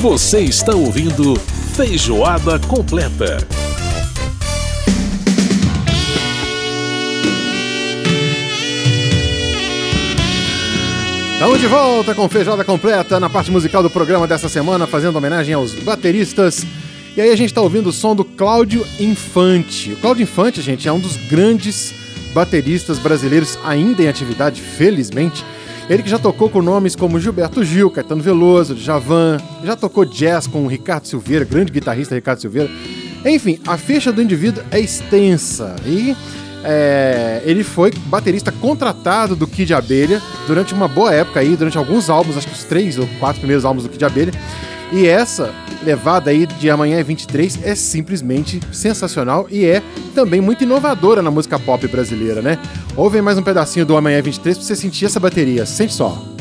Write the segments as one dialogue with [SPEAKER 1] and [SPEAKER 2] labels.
[SPEAKER 1] Você está ouvindo Feijoada Completa.
[SPEAKER 2] Estamos de volta com Feijoada Completa na parte musical do programa dessa semana, fazendo homenagem aos bateristas. E aí a gente está ouvindo o som do Cláudio Infante. O Cláudio Infante, gente, é um dos grandes bateristas brasileiros ainda em atividade, felizmente. Ele que já tocou com nomes como Gilberto Gil, Caetano Veloso, Javan, já tocou jazz com o Ricardo Silveira, grande guitarrista Ricardo Silveira. Enfim, a ficha do indivíduo é extensa e é, ele foi baterista contratado do Kid Abelha durante uma boa época aí, durante alguns álbuns, acho que os três ou quatro primeiros álbuns do Kid Abelha. E essa levada aí de Amanhã é 23 é simplesmente sensacional e é também muito inovadora na música pop brasileira, né? Ouve mais um pedacinho do Amanhã é 23 pra você sentir essa bateria. Sente só.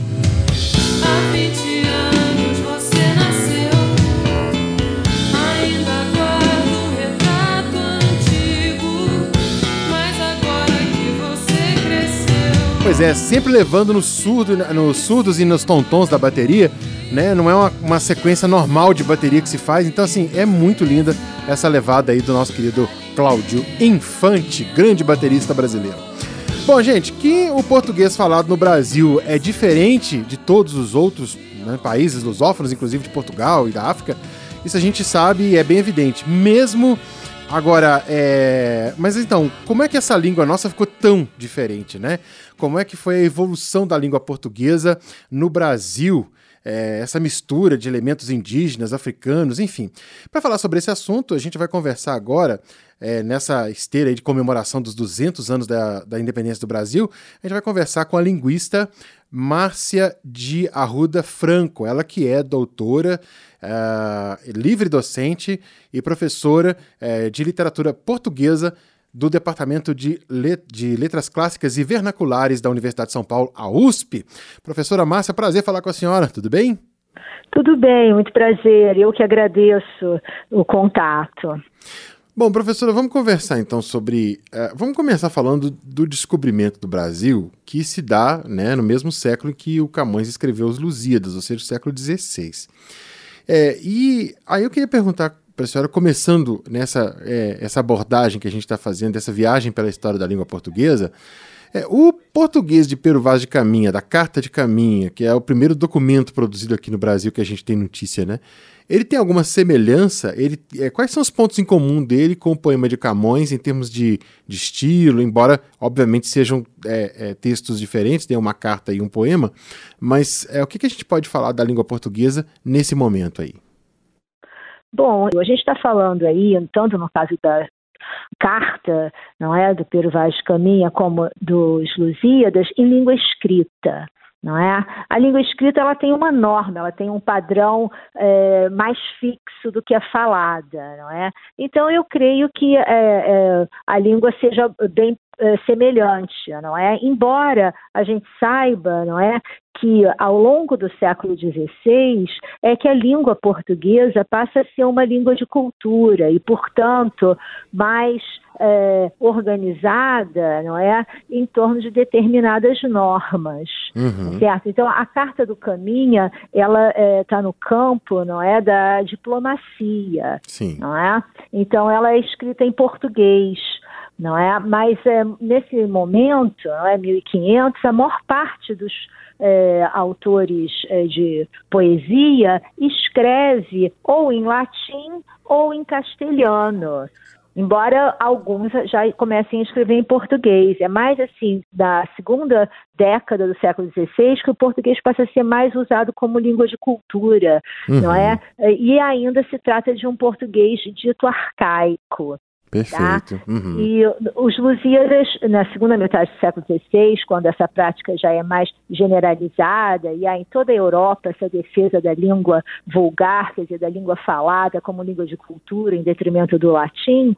[SPEAKER 2] É, sempre levando no surdo, nos surdos e nos tontons da bateria, né? Não é uma, uma, sequência normal de bateria que se faz. Então, assim, é muito linda essa levada aí do nosso querido Cláudio Infante, grande baterista brasileiro. Bom, gente, que o português falado no Brasil é diferente de todos os outros né, países lusófonos, inclusive de Portugal e da África, isso a gente sabe e é bem evidente. Mesmo Agora, é... mas então, como é que essa língua nossa ficou tão diferente, né? Como é que foi a evolução da língua portuguesa no Brasil? É, essa mistura de elementos indígenas, africanos, enfim. Para falar sobre esse assunto, a gente vai conversar agora, é, nessa esteira de comemoração dos 200 anos da, da independência do Brasil, a gente vai conversar com a linguista Márcia de Arruda Franco, ela que é doutora, uh, livre docente e professora uh, de literatura portuguesa do Departamento de, Let de, Letras Clássicas e Vernaculares da Universidade de São Paulo, a USP. Professora Márcia, prazer falar com a senhora, tudo bem?
[SPEAKER 3] Tudo bem, muito prazer. Eu que agradeço o contato.
[SPEAKER 2] Bom, professora, vamos conversar então sobre. Uh, vamos começar falando do descobrimento do Brasil, que se dá né, no mesmo século em que o Camões escreveu os Lusíadas, ou seja, o século XVI. É, e aí eu queria perguntar para a senhora, começando nessa é, essa abordagem que a gente está fazendo, dessa viagem pela história da língua portuguesa, é, o português de Pero Vaz de Caminha, da Carta de Caminha, que é o primeiro documento produzido aqui no Brasil que a gente tem notícia, né? Ele tem alguma semelhança? Ele, é, quais são os pontos em comum dele com o poema de Camões em termos de, de estilo, embora obviamente sejam é, é, textos diferentes, tem uma carta e um poema, mas é, o que, que a gente pode falar da língua portuguesa nesse momento aí?
[SPEAKER 3] Bom, a gente está falando aí, tanto no caso da carta, não é, do Pero Vaz de Caminha, como dos Lusíadas, em língua escrita. Não é? A língua escrita ela tem uma norma, ela tem um padrão é, mais fixo do que a falada, não é? Então eu creio que é, é, a língua seja bem é, semelhante, não é? Embora a gente saiba, não é, que ao longo do século XVI é que a língua portuguesa passa a ser uma língua de cultura e, portanto, mais é, organizada, não é, em torno de determinadas normas, uhum. certo? Então, a Carta do Caminha, ela está é, tá no campo, não é, da diplomacia, Sim. não é? Então, ela é escrita em português não é? Mas é, nesse momento, não é 1500, a maior parte dos é, autores é, de poesia escreve ou em latim ou em castelhano. Embora alguns já comecem a escrever em português. É mais assim, da segunda década do século XVI que o português passa a ser mais usado como língua de cultura, uhum. não é? E ainda se trata de um português dito arcaico.
[SPEAKER 2] Perfeito.
[SPEAKER 3] Tá? Uhum. E os Lusíadas, na segunda metade do século XVI, quando essa prática já é mais generalizada, e há em toda a Europa essa defesa da língua vulgar, quer dizer, da língua falada como língua de cultura, em detrimento do latim,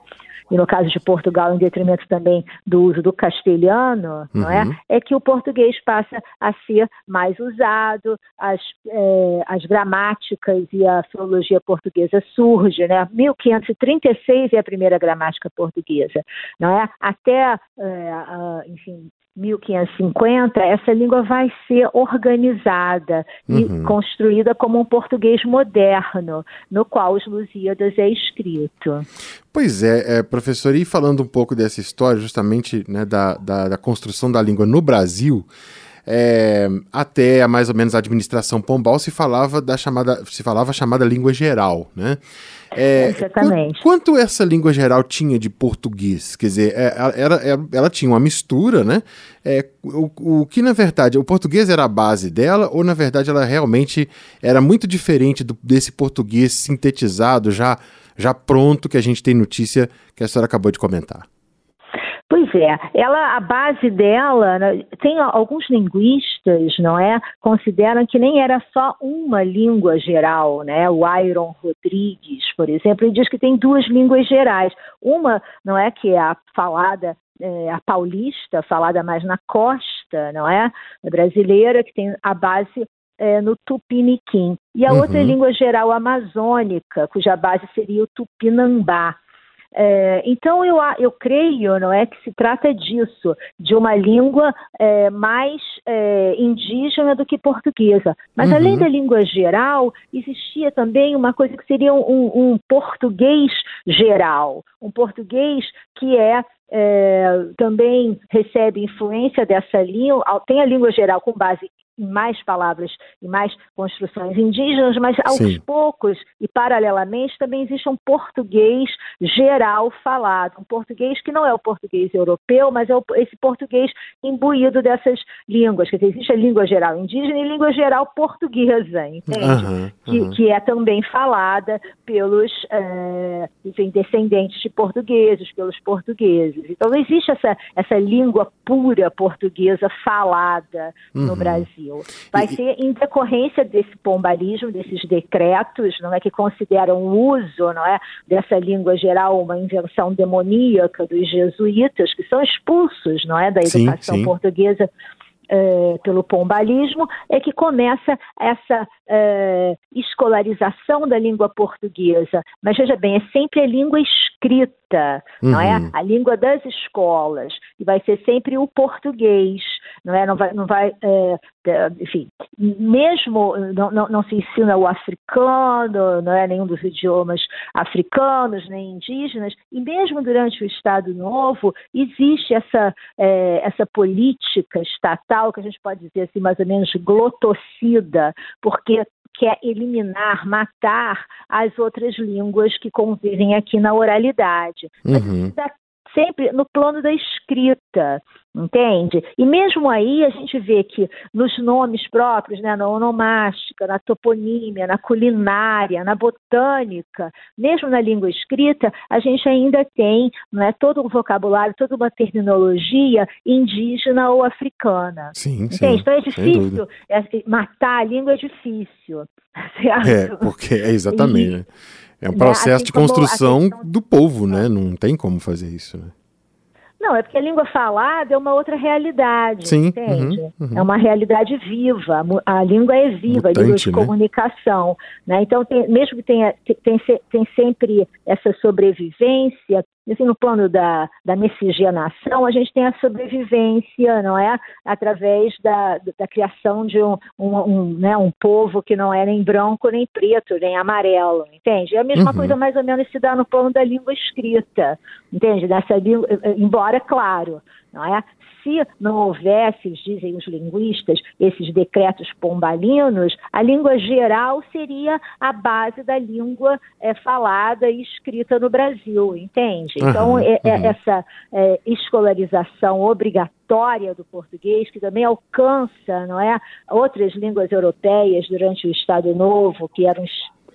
[SPEAKER 3] e no caso de Portugal, em detrimento também do uso do castelhano, uhum. não é? Uhum. É que o português passa a ser mais usado, as, é, as gramáticas e a filologia portuguesa surge, né? 1536 é a primeira gramática portuguesa, não é? Até, é, enfim, 1550, essa língua vai ser organizada e
[SPEAKER 2] Uhum.
[SPEAKER 3] construída como um português moderno, no qual os Lusíadas é escrito.
[SPEAKER 2] Pois é, é, professor, e falando um pouco dessa história, justamente né, da, da, da construção da língua no Brasil, é, até a mais ou menos a administração Pombal se falava da chamada, se falava a chamada língua geral, né? É,
[SPEAKER 3] Exatamente.
[SPEAKER 2] qu- Quanto essa língua geral tinha de português? Quer dizer, é, ela, ela, ela tinha uma mistura, né? É, o, o que, na verdade, o português era a base dela, ou, na verdade, ela realmente era muito diferente do- desse português sintetizado, já, já pronto, que a gente tem notícia que a senhora acabou de comentar?
[SPEAKER 3] Pois é, ela, a base dela, né, tem alguns linguistas, não é, consideram que nem era só uma língua geral, né? O Iron Rodrigues, por exemplo, ele diz que tem duas línguas gerais. Uma, não é, que é a falada é, a paulista, falada mais na costa, não é, brasileira, que tem a base é, no tupiniquim. E a
[SPEAKER 2] Uhum.
[SPEAKER 3] outra é a língua geral amazônica, cuja base seria o tupinambá. É, então eu, eu creio, não é, que se trata disso, de uma língua é, mais é, indígena do que portuguesa. Mas
[SPEAKER 2] Uhum.
[SPEAKER 3] além da língua geral, existia também uma coisa que seria um, um português geral, um português que é, é, também recebe influência dessa língua, tem a língua geral com base mais palavras e mais construções indígenas, mas aos
[SPEAKER 2] Sim.
[SPEAKER 3] poucos e paralelamente também existe um português geral falado, um português que não é o português europeu, mas é o- esse português imbuído dessas línguas. Quer dizer, existe a língua geral indígena e língua geral portuguesa, entende?
[SPEAKER 2] Aham,
[SPEAKER 3] que,
[SPEAKER 2] aham.
[SPEAKER 3] que é também falada pelos eh, enfim, descendentes de portugueses, pelos portugueses. Então não existe essa, essa língua pura portuguesa falada no
[SPEAKER 2] Uhum.
[SPEAKER 3] Brasil. Vai
[SPEAKER 2] E-
[SPEAKER 3] ser em decorrência desse pombalismo, desses decretos, não é que consideram o uso, não é, dessa língua geral uma invenção demoníaca dos jesuítas que são expulsos, não é, da
[SPEAKER 2] Sim,
[SPEAKER 3] educação
[SPEAKER 2] sim.
[SPEAKER 3] portuguesa eh, pelo pombalismo, é que começa essa eh, escolarização da língua portuguesa. Mas veja bem, é sempre a língua escrita, não é?
[SPEAKER 2] Uhum.
[SPEAKER 3] A língua das escolas. E vai ser sempre o português, não é? Não vai, não vai eh, enfim, mesmo não, não, não se ensina o africano, não é nenhum dos idiomas africanos nem indígenas, e mesmo durante o Estado Novo existe essa eh, essa política estatal que a gente pode dizer assim mais ou menos glotocida, porque quer eliminar, matar as outras línguas que convivem aqui na oralidade. Mas
[SPEAKER 2] Uhum.
[SPEAKER 3] está sempre no plano da escrita, entende? E mesmo aí a gente vê que nos nomes próprios, né, na onomástica, na toponímia, na culinária, na botânica, mesmo na língua escrita, a gente ainda tem não é, todo um vocabulário, toda uma terminologia indígena ou africana.
[SPEAKER 2] Sim, sim.
[SPEAKER 3] Entende? Então é difícil, é, matar a língua é difícil. certo?
[SPEAKER 2] É, porque é exatamente. né? É um
[SPEAKER 3] né,
[SPEAKER 2] processo
[SPEAKER 3] assim
[SPEAKER 2] de construção do povo, né? Não tem como fazer isso, né?
[SPEAKER 3] Não, é porque a língua falada é uma outra realidade,
[SPEAKER 2] Sim,
[SPEAKER 3] entende?
[SPEAKER 2] uhum, uhum.
[SPEAKER 3] É uma realidade viva, a língua é viva, a língua
[SPEAKER 2] Mutante,
[SPEAKER 3] de
[SPEAKER 2] né?
[SPEAKER 3] comunicação. Né? Então, tem- mesmo que tenha tem, tem sempre essa sobrevivência, assim, no plano da, da miscigenação, a gente tem a sobrevivência, não é? Através da, da criação de um, um, um, né, um povo que não é nem branco, nem preto, nem amarelo, entende? E a mesma
[SPEAKER 2] Uhum.
[SPEAKER 3] coisa mais ou menos se dá no plano da língua escrita, entende? Dessa língua, embora, claro, não é? Se não houvesse, dizem os linguistas, esses decretos pombalinos, a língua geral seria a base da língua eh, falada e escrita no Brasil, entende? Então,
[SPEAKER 2] Aham,
[SPEAKER 3] é- é essa eh, escolarização obrigatória do português, que também alcança, não é, outras línguas europeias durante o Estado Novo, que eram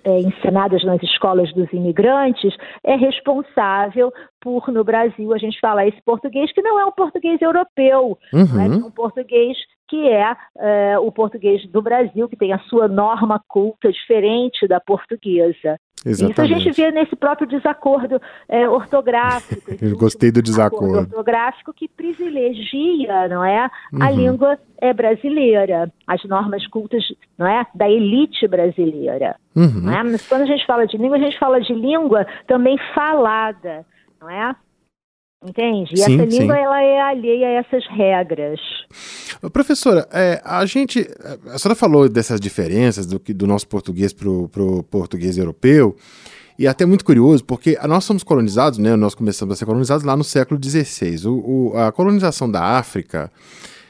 [SPEAKER 3] é, ensinadas nas escolas dos imigrantes, é responsável por, no Brasil, a gente falar esse português que não é um português europeu,
[SPEAKER 2] Uhum.
[SPEAKER 3] mas é um português que é, é, o português do Brasil, que tem a sua norma culta diferente da portuguesa. Isso a
[SPEAKER 2] Exatamente.
[SPEAKER 3] gente vê nesse próprio desacordo é, ortográfico.
[SPEAKER 2] Eu gostei do desacordo.
[SPEAKER 3] ortográfico que privilegia, não é, a
[SPEAKER 2] Uhum.
[SPEAKER 3] língua é brasileira, as normas cultas, não é, da elite brasileira.
[SPEAKER 2] Uhum.
[SPEAKER 3] Não é? Mas quando a gente fala de língua, a gente fala de língua também falada, não é? Entende? E sim, essa língua ela é alheia a essas regras.
[SPEAKER 2] Professora, é, a gente. A senhora falou dessas diferenças do, do nosso português para o português europeu. E é até muito curioso, porque nós somos colonizados, né? Nós começamos a ser colonizados lá no século XVI. O, o a colonização da África,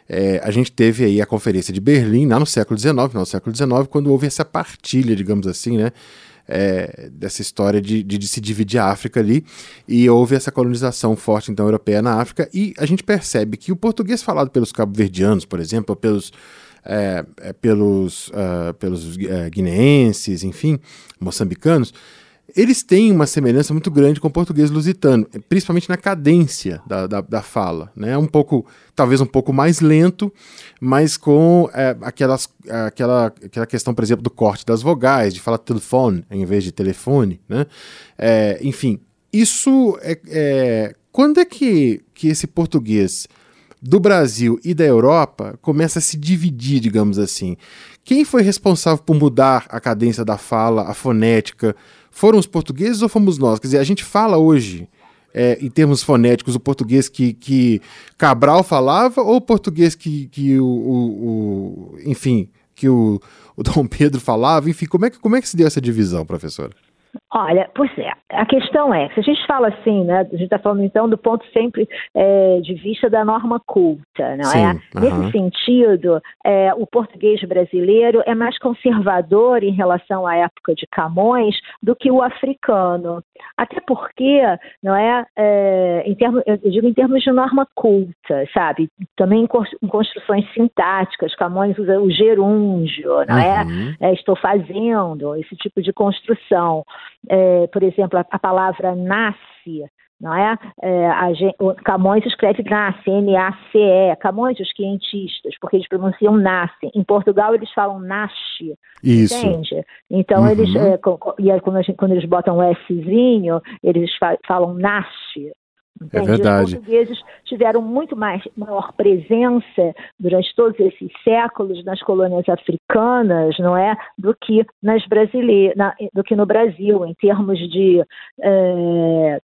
[SPEAKER 2] é, a gente teve aí a Conferência de Berlim, lá no século XIX, no século XIX, quando houve essa partilha, digamos assim, né? É, dessa história de, de, de, se dividir a África ali, e houve essa colonização forte, então, europeia na África, e a gente percebe que o português falado pelos cabo-verdianos, por exemplo, pelos, é, é pelos, uh, pelos uh, guineenses, enfim, moçambicanos, eles têm uma semelhança muito grande com o português lusitano, principalmente na cadência da, da, da fala. Né? Um pouco, talvez um pouco mais lento, mas com é, aquelas, aquela, aquela questão, por exemplo, do corte das vogais, de falar telefone em vez de telefone. Né? É, enfim, isso é, é. Quando é que, que esse português do Brasil e da Europa começa a se dividir, digamos assim? Quem foi responsável por mudar a cadência da fala, a fonética? Foram os portugueses ou fomos nós? Quer dizer, a gente fala hoje, é, em termos fonéticos, o português que, que Cabral falava ou o português que, que o, o, o enfim, que o, o Dom Pedro falava? Enfim, como é, que, como é que se deu essa divisão, professora?
[SPEAKER 3] Olha, pois é, a questão é, se a gente fala assim, né, a gente está falando então do ponto sempre é, de vista da norma culta, não Sim, é? Uh -huh. Nesse sentido, é, o português brasileiro é mais conservador em relação à época de Camões do que o africano. Até porque, não é, é em termos, eu digo em termos de norma culta, sabe? Também em construções sintáticas, Camões usa o gerúndio, não uhum. é? é? Estou fazendo esse tipo de construção é, por exemplo, a, a, palavra nasce, não é? é a, Camões escreve nasce, N-A-C-E, Camões, os quentistas, porque eles pronunciam nasce. Em Portugal eles falam nasce, Isso. entende? Então uhum. eles, é, e quando, gente, quando, eles botam o Szinho, eles falam nasce,
[SPEAKER 2] é verdade.
[SPEAKER 3] Os portugueses tiveram muito mais, maior presença durante todos esses séculos nas colônias africanas, não é, do que nas brasileiras, do que no Brasil, em termos de é,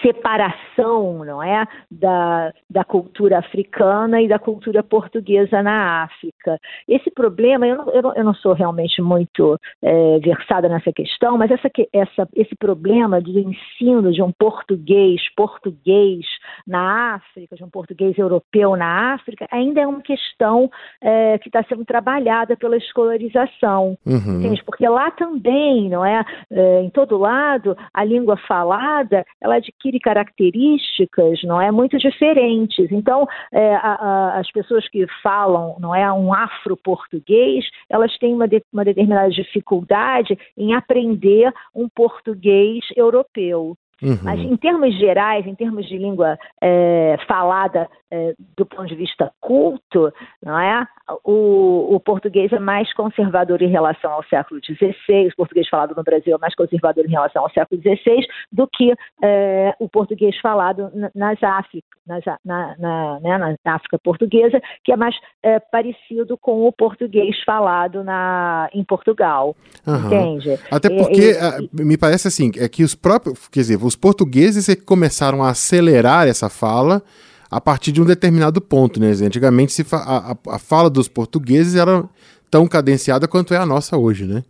[SPEAKER 3] separação, não é, da, da cultura africana e da cultura portuguesa na África. Esse problema, eu não, eu não, eu não sou realmente muito é, versada nessa questão, mas essa, essa, esse problema do ensino de um português português na África, de um português europeu na África, ainda é uma questão é, que está sendo trabalhada pela escolarização, uhum. entende? Porque lá também, não é, é, em todo lado, a língua falada, ela adquire adquire características, não é, muito diferentes. Então, é, a, a, as pessoas que falam, não é, um afro-português, elas têm uma, de, uma determinada dificuldade em aprender um português europeu. Uhum. Mas em termos gerais, em termos de língua é, falada é, do ponto de vista culto, não é? O, o, português é mais conservador em relação ao século XVI, o português falado no Brasil é mais conservador em relação ao século XVI do que é, o português falado nas África, nas, na, na, né, na, África portuguesa, que é mais é, parecido com o português falado na, em Portugal, uhum. entende?
[SPEAKER 2] Até porque me parece assim, é que os próprios, quer dizer, os portugueses é que começaram a acelerar essa fala a partir de um determinado ponto, né? Antigamente fa a, a, fala dos portugueses era tão cadenciada quanto é a nossa hoje, né?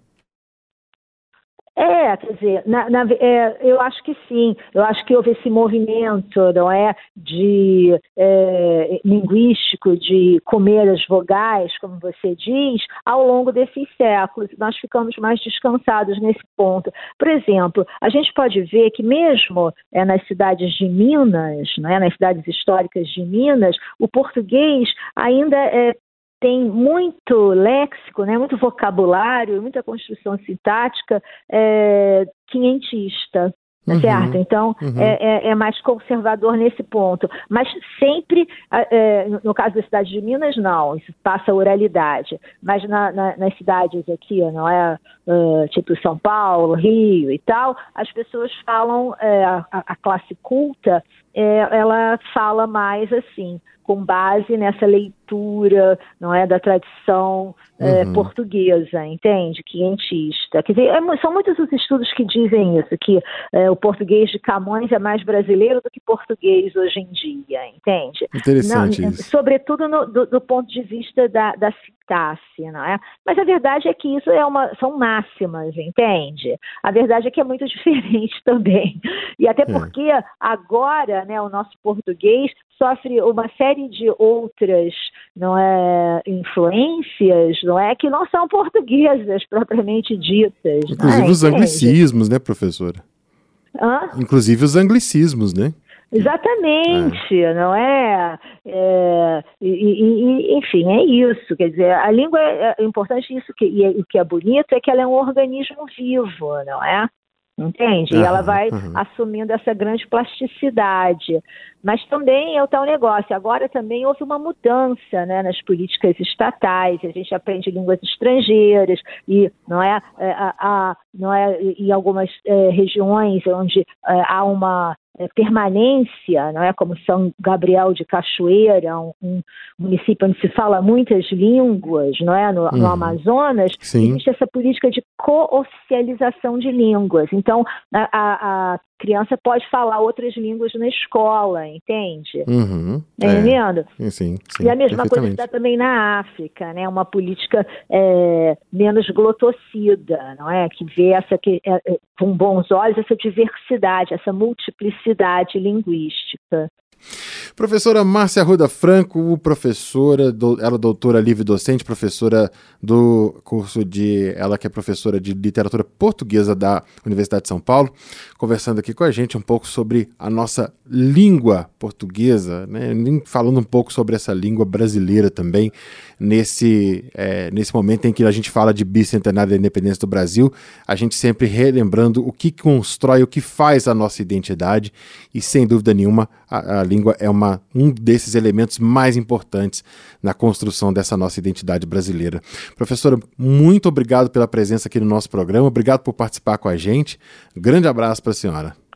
[SPEAKER 3] É, quer dizer, na, na, é, eu acho que sim. Eu acho que houve esse movimento, não é, de é, linguístico de comer as vogais, como você diz, ao longo desses séculos. Nós ficamos mais descansados nesse ponto. Por exemplo, a gente pode ver que mesmo é, nas cidades de Minas, não é, nas cidades históricas de Minas, o português ainda é, tem muito léxico, né, muito vocabulário, muita construção sintática é, quinhentista. Tá uhum, certo? Então, uhum. é, é, é, mais conservador nesse ponto. Mas sempre, é, no caso da cidade de Minas, não, isso passa a oralidade. Mas na, na, nas cidades aqui, não é? Uh, tipo São Paulo, Rio e tal, as pessoas falam, é, a, a, classe culta, é, ela fala mais assim, com base nessa leitura, não é, da tradição é, uhum. portuguesa, entende? Quinhentista. Quer dizer, é, são muitos os estudos que dizem isso, que é, o português de Camões é mais brasileiro do que português hoje em dia, entende?
[SPEAKER 2] Interessante não, isso.
[SPEAKER 3] Sobretudo no, do, do, ponto de vista da, da sintaxe, não é? Mas a verdade é que isso é uma, são máximas, entende? A verdade é que é muito diferente também. E até é. porque agora, né, o nosso português sofre uma série de outras não é, influências, não é, que não são portuguesas propriamente ditas.
[SPEAKER 2] Inclusive
[SPEAKER 3] é?
[SPEAKER 2] os anglicismos, né, professora?
[SPEAKER 3] Hã?
[SPEAKER 2] Inclusive os anglicismos, né?
[SPEAKER 3] Exatamente, é. não é? é e, e, enfim, é isso. Quer dizer, a língua é, é importante isso que, e o que é bonito é que ela é um organismo vivo, não é? Entende? Uhum, e ela vai uhum. assumindo essa grande plasticidade. Mas também é o tal negócio. Agora também houve uma mudança né, nas políticas estatais. A gente aprende línguas estrangeiras e não é, é a, a, não é em algumas é, regiões onde é, há uma é, permanência, não é como São Gabriel de Cachoeira, um, um, município onde se fala muitas línguas, não é, no, uhum. no Amazonas, Sim. existe essa política de co-oficialização de línguas. Então, a, a, a criança pode falar outras línguas na escola, entende?
[SPEAKER 2] Uhum,
[SPEAKER 3] tá entendendo?
[SPEAKER 2] É, sim, sim,
[SPEAKER 3] e a mesma coisa está também na África, né? Uma política é, menos glotocida, não é? Que vê essa que, é, é com bons olhos essa diversidade, essa multiplicidade linguística.
[SPEAKER 2] Professora Márcia Ruda Franco, professora, do, ela é doutora livre docente, professora do curso de, ela que é professora de literatura portuguesa da Universidade de São Paulo, conversando aqui com a gente um pouco sobre a nossa língua portuguesa, né? falando um pouco sobre essa língua brasileira também, nesse, é, nesse momento em que a gente fala de bicentenário da independência do Brasil, a gente sempre relembrando o que constrói, o que faz a nossa identidade, e sem dúvida nenhuma, a, a língua é uma, um desses elementos mais importantes na construção dessa nossa identidade brasileira. Professora, muito obrigado pela presença aqui no nosso programa, obrigado por participar com a gente. grande abraço para a senhora.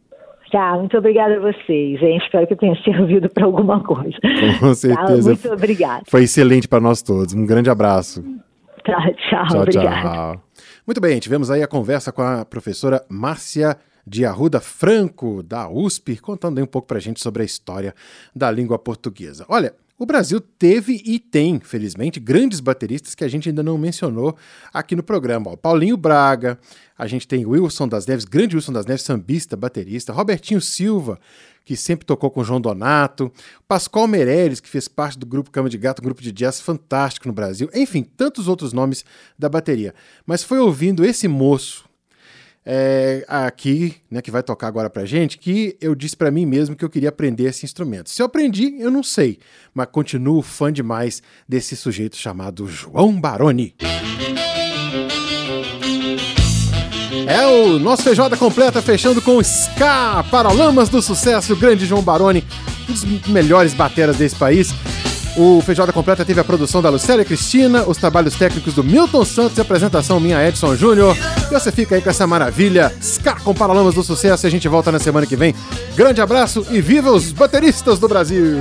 [SPEAKER 3] Tá, muito obrigada a vocês, hein? Espero que tenha servido para alguma coisa.
[SPEAKER 2] Com certeza.
[SPEAKER 3] Tá, muito obrigada.
[SPEAKER 2] Foi excelente para nós todos. Um grande abraço.
[SPEAKER 3] Tá, tchau, tchau obrigada. Tchau.
[SPEAKER 2] Muito bem, tivemos aí a conversa com a professora Márcia de Arruda Franco, da USP, contando aí um pouco para a gente sobre a história da língua portuguesa. Olha, o Brasil teve e tem, felizmente, grandes bateristas que a gente ainda não mencionou aqui no programa. Ó, Paulinho Braga, a gente tem Wilson das Neves, grande Wilson das Neves, sambista, baterista, Robertinho Silva, que sempre tocou com João Donato, Pascoal Meirelles, que fez parte do grupo Cama de Gato, um grupo de jazz fantástico no Brasil, enfim, tantos outros nomes da bateria. Mas foi ouvindo esse moço é, aqui, né, que vai tocar agora pra gente, que eu disse para mim mesmo que eu queria aprender esse instrumento. Se eu aprendi, eu não sei, mas continuo fã demais desse sujeito chamado João Baroni. É o nosso feijoada completa, fechando com Ska, Paralamas do Sucesso, o grande João Baroni, um dos melhores bateras desse país. O Feijoada Completa teve a produção da Lucélia Cristina, os trabalhos técnicos do Milton Santos e a apresentação minha Edson Júnior. E você fica aí com essa maravilha, Ska com Paralamas do Sucesso e a gente volta na semana que vem. Grande abraço e viva os bateristas do Brasil!